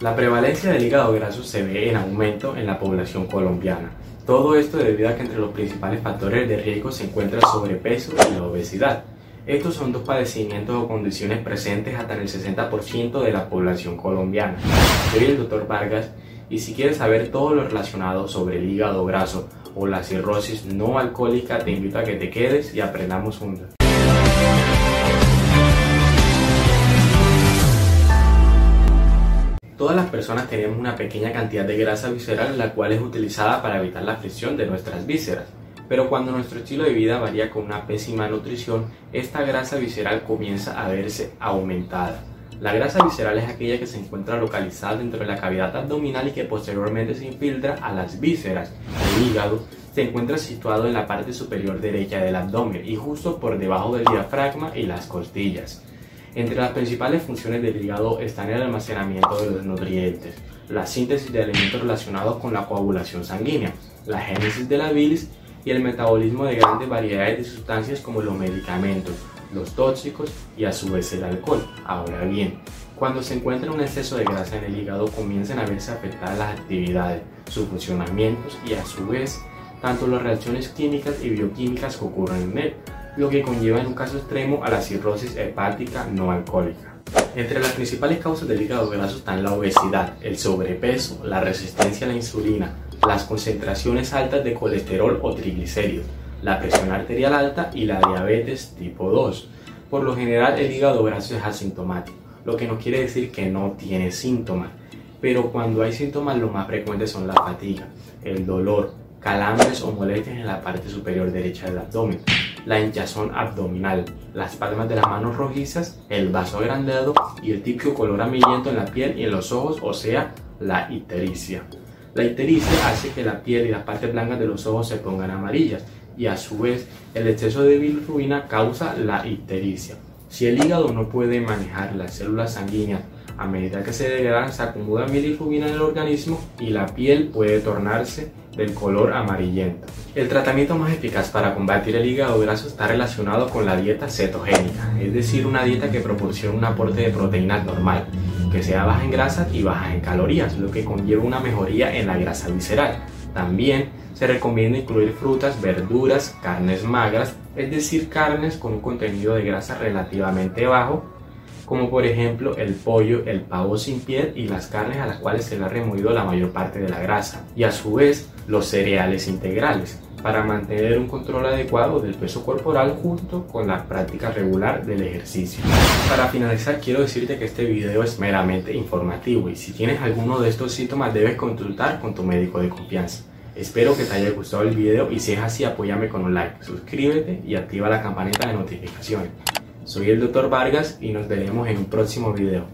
La prevalencia del hígado graso se ve en aumento en la población colombiana. Todo esto debido a que entre los principales factores de riesgo se encuentra el sobrepeso y la obesidad. Estos son dos padecimientos o condiciones presentes hasta en el 60% de la población colombiana. Soy el Dr. Vargas y si quieres saber todo lo relacionado sobre el hígado graso o la cirrosis no alcohólica, te invito a que te quedes y aprendamos juntos. Personas tenemos una pequeña cantidad de grasa visceral la cual es utilizada para evitar la fricción de nuestras vísceras. Pero cuando nuestro estilo de vida varía con una pésima nutrición, esta grasa visceral comienza a verse aumentada. La grasa visceral es aquella que se encuentra localizada dentro de la cavidad abdominal y que posteriormente se infiltra a las vísceras. El hígado se encuentra situado en la parte superior derecha del abdomen y justo por debajo del diafragma y las costillas. Entre las principales funciones del hígado están el almacenamiento de los nutrientes, la síntesis de alimentos relacionados con la coagulación sanguínea, la génesis de la bilis y el metabolismo de grandes variedades de sustancias como los medicamentos, los tóxicos y a su vez el alcohol. Ahora bien, cuando se encuentra un exceso de grasa en el hígado comienzan a verse afectadas las actividades, sus funcionamientos y a su vez tanto las reacciones químicas y bioquímicas que ocurren en él, lo que conlleva en un caso extremo a la cirrosis hepática no alcohólica. Entre las principales causas del hígado graso están la obesidad, el sobrepeso, la resistencia a la insulina, las concentraciones altas de colesterol o triglicéridos, la presión arterial alta y la diabetes tipo 2. Por lo general el hígado graso es asintomático, lo que no quiere decir que no tiene síntomas, pero cuando hay síntomas los más frecuentes son la fatiga, el dolor, calambres o molestias en la parte superior derecha del abdomen, la hinchazón abdominal, las palmas de las manos rojizas, el vaso agrandado y el típico color amarillento en la piel y en los ojos, o sea, la ictericia. La ictericia hace que la piel y las partes blancas de los ojos se pongan amarillas y a su vez el exceso de bilirrubina causa la ictericia. Si el hígado no puede manejar las células sanguíneas a medida que se degradan, se acumula bilirrubina en el organismo y la piel puede tornarse del color amarillento. El tratamiento más eficaz para combatir el hígado graso está relacionado con la dieta cetogénica, es decir, una dieta que proporciona un aporte de proteínas normal, que sea baja en grasas y baja en calorías, lo que conlleva una mejoría en la grasa visceral. También se recomienda incluir frutas, verduras, carnes magras, es decir, carnes con un contenido de grasa relativamente bajo, como por ejemplo el pollo, el pavo sin piel y las carnes a las cuales se le ha removido la mayor parte de la grasa, y a su vez los cereales integrales, para mantener un control adecuado del peso corporal junto con la práctica regular del ejercicio. Para finalizar quiero decirte que este video es meramente informativo y si tienes alguno de estos síntomas debes consultar con tu médico de confianza. Espero que te haya gustado el video y si es así apóyame con un like, suscríbete y activa la campanita de notificaciones. Soy el Dr. Vargas y nos veremos en un próximo video.